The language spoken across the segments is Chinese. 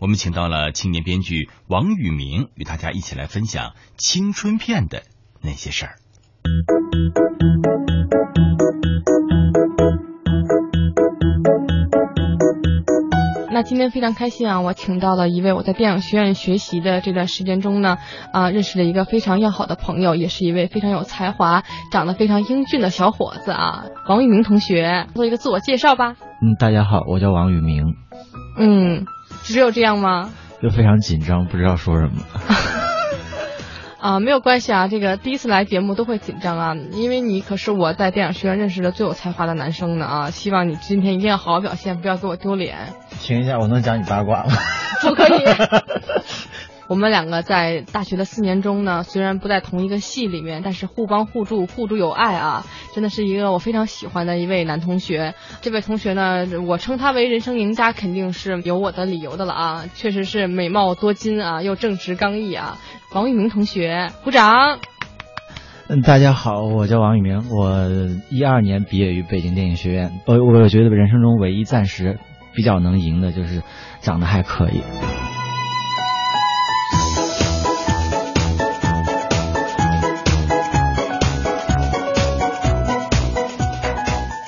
我们请到了青年编剧王宇明，与大家一起来分享青春片的那些事儿。那今天非常开心啊！我请到了一位我在电影学院学习的这段时间中呢，啊，认识了一个非常要好的朋友，也是一位非常有才华、长得非常英俊的小伙子啊，王宇明同学，做一个自我介绍吧。嗯，大家好，我叫王宇明。嗯，只有这样吗？就非常紧张，不知道说什么。啊，没有关系啊，这个第一次来节目都会紧张啊，因为你可是我在电影学院认识的最有才华的男生呢啊！希望你今天一定要好好表现，不要给我丢脸。停一下，我能讲你八卦吗？不可以。我们两个在大学的四年中呢，虽然不在同一个系里面，但是互帮互助，互助有爱啊！真的是一个我非常喜欢的一位男同学。这位同学呢，我称他为人生赢家，肯定是有我的理由的了啊！确实是美貌多金啊，又正直刚毅啊！王玉明同学，鼓掌。嗯，大家好，我叫王宇明，我一二年毕业于北京电影学院。我我觉得人生中唯一暂时比较能赢的就是长得还可以。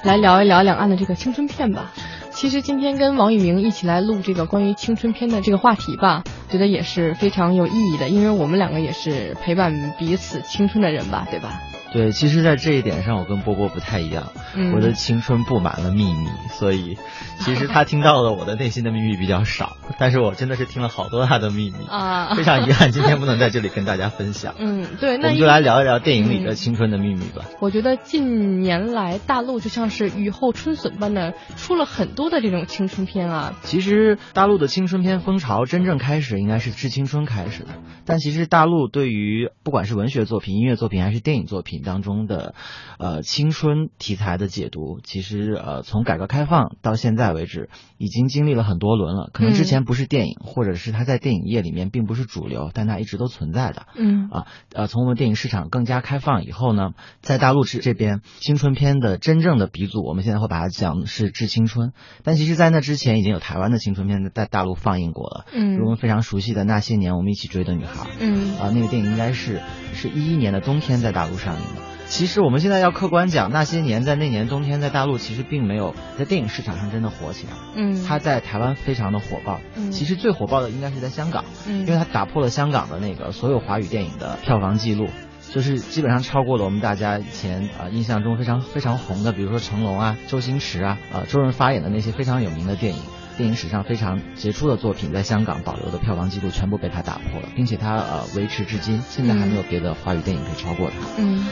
来聊一聊两岸的这个青春片吧。其实今天跟王宇明一起来录这个关于青春片的这个话题吧，觉得也是非常有意义的，因为我们两个也是陪伴彼此青春的人吧，对吧？对，其实，在这一点上，我跟波波不太一样。我的青春布满了秘密，所以其实他听到了我的内心的秘密比较少。但是我真的是听了好多他的秘密啊！非常遗憾，今天不能在这里跟大家分享。嗯，对，那我们就来聊一聊电影里的青春的秘密吧。我觉得近年来大陆就像是雨后春笋般的出了很多的这种青春片啊。其实大陆的青春片风潮真正开始应该是《致青春》开始的，但其实大陆对于不管是文学作品、音乐作品还是电影作品。当中的，呃，青春题材的解读，其实呃，从改革开放到现在为止，已经经历了很多轮了。可能之前不是电影，或者是它在电影业里面并不是主流，但它一直都存在的。嗯啊，呃，从我们电影市场更加开放以后呢，在大陆这这边，青春片的真正的鼻祖，我们现在会把它讲是致青春。但其实，在那之前，已经有台湾的青春片在大陆放映过了。嗯，我们非常熟悉的那些年，我们一起追的女孩。嗯啊，那个电影应该是是一一年的冬天在大陆上映的。其实我们现在要客观讲，那些年在那年冬天在大陆其实并没有在电影市场上真的火起来。嗯，它在台湾非常的火爆。嗯，其实最火爆的应该是在香港。嗯，因为它打破了香港的那个所有华语电影的票房记录，就是基本上超过了我们大家以前啊印象中非常非常红的，比如说成龙啊、周星驰啊、啊周润发演的那些非常有名的电影。电影史上非常杰出的作品，在香港保留的票房记录全部被他打破了，并且他呃维持至今，现在还没有别的华语电影可以超过他。嗯。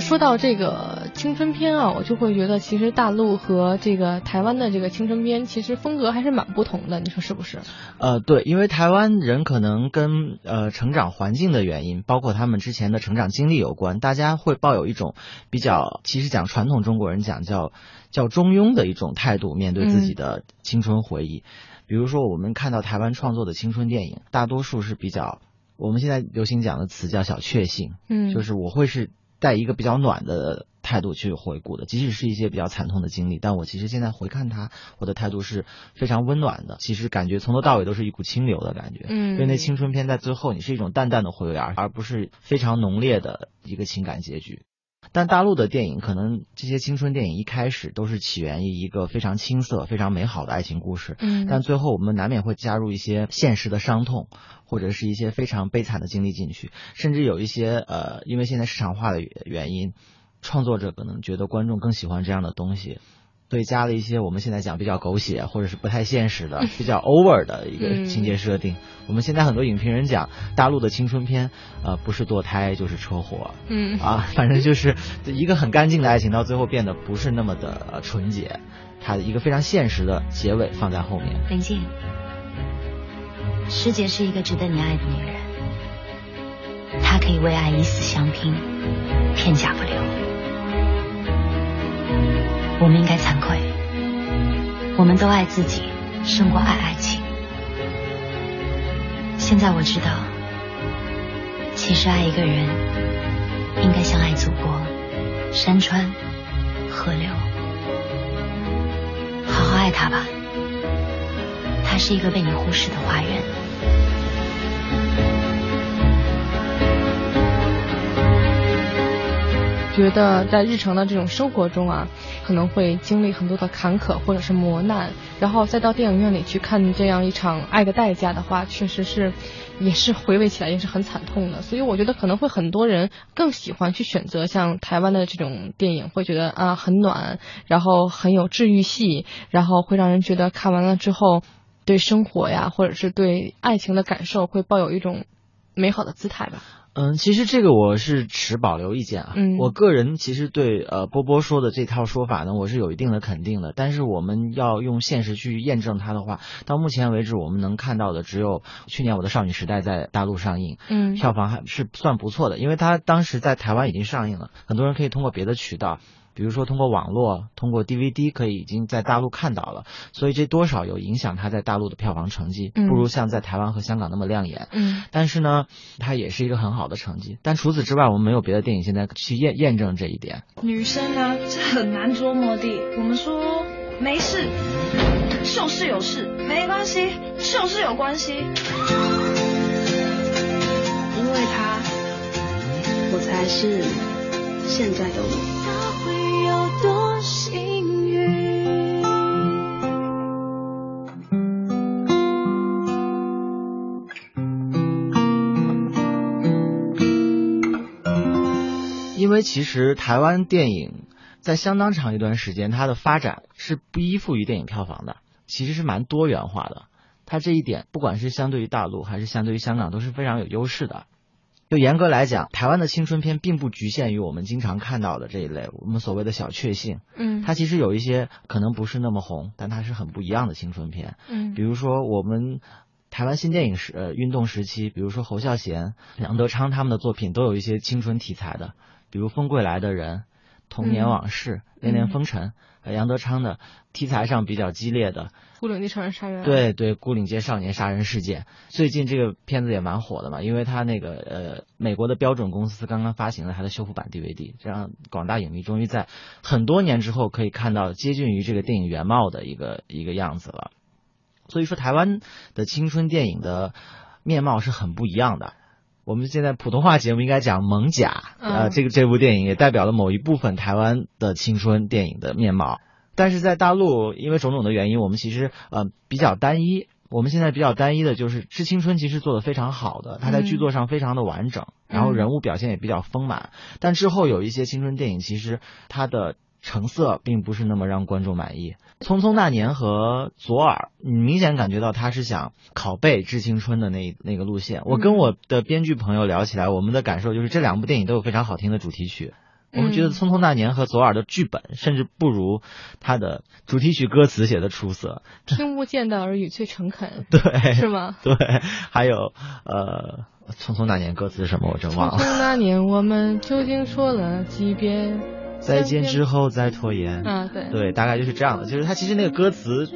是说到这个青春片啊，我就会觉得其实大陆和这个台湾的这个青春片其实风格还是蛮不同的，你说是不是？呃，对，因为台湾人可能跟呃成长环境的原因，包括他们之前的成长经历有关，大家会抱有一种比较，其实讲传统中国人讲叫叫中庸的一种态度面对自己的青春回忆。比如说，我们看到台湾创作的青春电影，大多数是比较我们现在流行讲的词叫小确幸，嗯，就是我会是。带一个比较暖的态度去回顾的，即使是一些比较惨痛的经历，但我其实现在回看它，我的态度是非常温暖的。其实感觉从头到尾都是一股清流的感觉，嗯，因为那青春片在最后你是一种淡淡的回味，而不是非常浓烈的一个情感结局。但大陆的电影可能这些青春电影一开始都是起源于一个非常青涩、非常美好的爱情故事，嗯，但最后我们难免会加入一些现实的伤痛。或者是一些非常悲惨的经历进去，甚至有一些呃，因为现在市场化的原因，创作者可能觉得观众更喜欢这样的东西，对，加了一些我们现在讲比较狗血或者是不太现实的、比较 over 的一个情节设定。我们现在很多影评人讲，大陆的青春片，呃，不是堕胎就是车祸，嗯啊，反正就是一个很干净的爱情，到最后变得不是那么的纯洁，它的一个非常现实的结尾放在后面。林静。师姐是一个值得你爱的女人，她可以为爱以死相拼，片甲不留。我们应该惭愧，我们都爱自己，胜过爱爱情。现在我知道，其实爱一个人，应该像爱祖国，山川、河流，好好爱他吧。他是一个被你忽视的花园。觉得在日常的这种生活中啊，可能会经历很多的坎坷或者是磨难，然后再到电影院里去看这样一场爱的代价的话，确实是，也是回味起来也是很惨痛的。所以我觉得可能会很多人更喜欢去选择像台湾的这种电影，会觉得啊很暖，然后很有治愈系，然后会让人觉得看完了之后，对生活呀或者是对爱情的感受会抱有一种美好的姿态吧。嗯，其实这个我是持保留意见啊。嗯我个人其实对呃波波说的这套说法呢，我是有一定的肯定的。但是我们要用现实去验证它的话，到目前为止我们能看到的只有去年我的少女时代在大陆上映，嗯票房还是算不错的，因为它当时在台湾已经上映了，很多人可以通过别的渠道。比如说通过网络、通过 DVD 可以已经在大陆看到了，所以这多少有影响它在大陆的票房成绩，嗯不如像在台湾和香港那么亮眼。嗯但是呢，它也是一个很好的成绩。但除此之外，我们没有别的电影现在去验验证这一点。女生呢，是很难捉摸的。我们说没事，就是有事；没关系，就是有关系。因为他，我才是现在的我。幸运？因为其实台湾电影在相当长一段时间，它的发展是不依附于电影票房的，其实是蛮多元化的。它这一点，不管是相对于大陆还是相对于香港，都是非常有优势的。就严格来讲，台湾的青春片并不局限于我们经常看到的这一类我们所谓的小确幸，嗯。它其实有一些可能不是那么红，但它是很不一样的青春片。嗯。比如说我们台湾新电影时呃运动时期，比如说侯孝贤、杨德昌他们的作品都有一些青春题材的，比如《风归来的人》《童年往事》嗯恋恋风尘》呃杨德昌的题材上比较激烈的，孤岭街少年杀人案。对对，孤岭街少年杀人事件，最近这个片子也蛮火的嘛，因为它那个呃，美国的标准公司刚刚发行了它的修复版 DVD，这让广大影迷终于在很多年之后可以看到接近于这个电影原貌的一个一个样子了。所以说，台湾的青春电影的面貌是很不一样的。我们现在普通话节目应该讲《猛甲》，呃，嗯这个这部电影也代表了某一部分台湾的青春电影的面貌。但是在大陆，因为种种的原因，我们其实呃比较单一。我们现在比较单一的就是《致青春》，其实做的非常好的，它在剧作上非常的完整，然后人物表现也比较丰满。但之后有一些青春电影，其实它的成色并不是那么让观众满意。《匆匆那年》和《左耳》，你明显感觉到他是想拷贝《致青春》的那那个路线。我跟我的编剧朋友聊起来，我们的感受就是这两部电影都有非常好听的主题曲。我们觉得《匆匆那年》和《左耳》的剧本甚至不如他的主题曲歌词写的出色。听不见的耳语最诚恳，对，是吗？对，还有呃，《匆匆那年》歌词是什么我真忘了。匆匆那年，我们究竟说了几遍再见之后再拖延。嗯？对，对，大概就是这样的。就是它其实那个歌词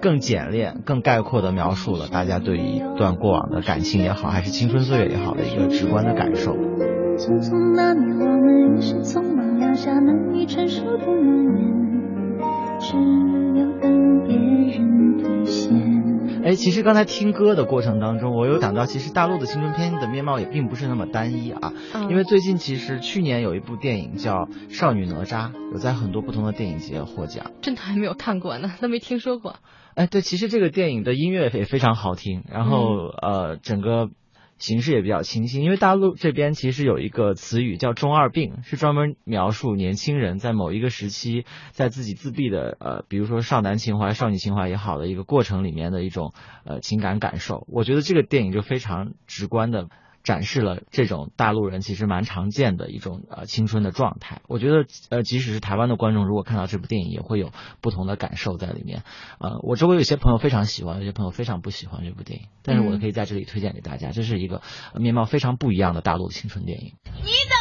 更简练、更概括的描述了大家对于一段过往的感情也好，还是青春岁月也好的一个直观的感受。匆匆那年，我们一时匆忙撂下难以承受的诺言，哎，其实刚才听歌的过程当中，我有想到，其实大陆的青春片的面貌也并不是那么单一啊。嗯因为最近其实去年有一部电影叫《少女哪吒》，有在很多不同的电影节获奖。真的还没有看过呢，都没听说过。哎，对，其实这个电影的音乐也非常好听，然后、呃，整个形式也比较清新。因为大陆这边其实有一个词语叫“中二病”，是专门描述年轻人在某一个时期，在自己自闭的呃，比如说少男情怀、少女情怀也好的一个过程里面的一种呃情感感受。我觉得这个电影就非常直观的。展示了这种大陆人其实蛮常见的一种呃青春的状态。我觉得呃，即使是台湾的观众，如果看到这部电影，也会有不同的感受在里面。呃，我周围有些朋友非常喜欢，有些朋友非常不喜欢这部电影，但是我可以在这里推荐给大家，这是一个面貌非常不一样的大陆青春电影。你的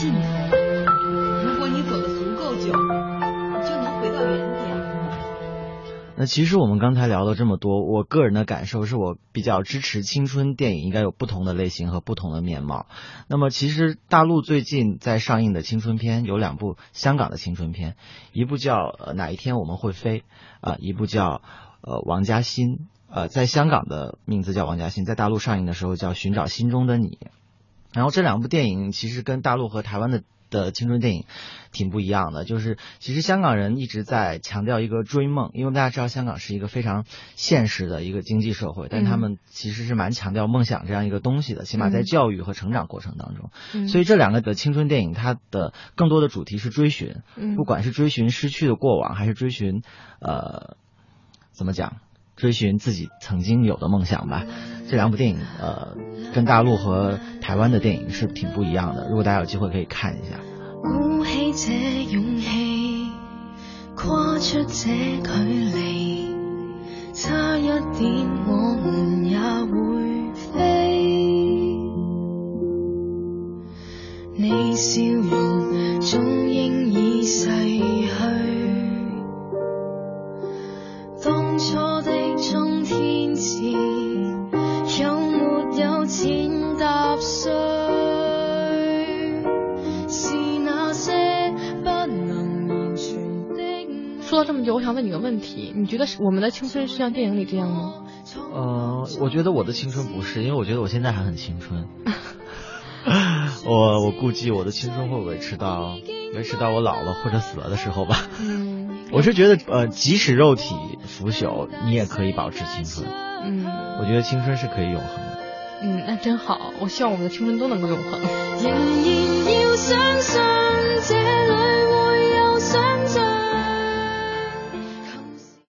尽头；如果你走的足够久，你就能回到原点。那其实我们刚才聊了这么多，我个人的感受是我比较支持青春电影应该有不同的类型和不同的面貌。那么其实大陆最近在上映的青春片有两部香港的青春片，一部叫呃哪一天我们会飞啊、一部叫呃王家欣，呃在香港的名字叫王家欣，在大陆上映的时候叫寻找心中的你。然后这两部电影其实跟大陆和台湾的的青春电影挺不一样的，就是其实香港人一直在强调一个追梦，因为大家知道香港是一个非常现实的一个经济社会，但他们其实是蛮强调梦想这样一个东西的，起码在嗯教育和成长过程当中。嗯所以这两个的青春电影，它的更多的主题是追寻，嗯不管是追寻失去的过往，还是追寻呃怎么讲，追寻自己曾经有的梦想吧。这两部电影呃跟大陆和台湾的电影是挺不一样的，如果大家有机会可以看一下。鼓起这勇气，跨出这距离，差一点我们也会飞。你笑容終應已逝去，这么久，我想问你个问题：你觉得是我们的青春是像电影里这样吗？呃，我觉得我的青春不是，因为我觉得我现在还很青春。我我估计我的青春会维持到维持到我老了或者死了的时候吧。嗯我是觉得呃，即使肉体腐朽，你也可以保持青春。嗯我觉得青春是可以永恒的。嗯，那真好。我希望我们的青春都能够永恒。仍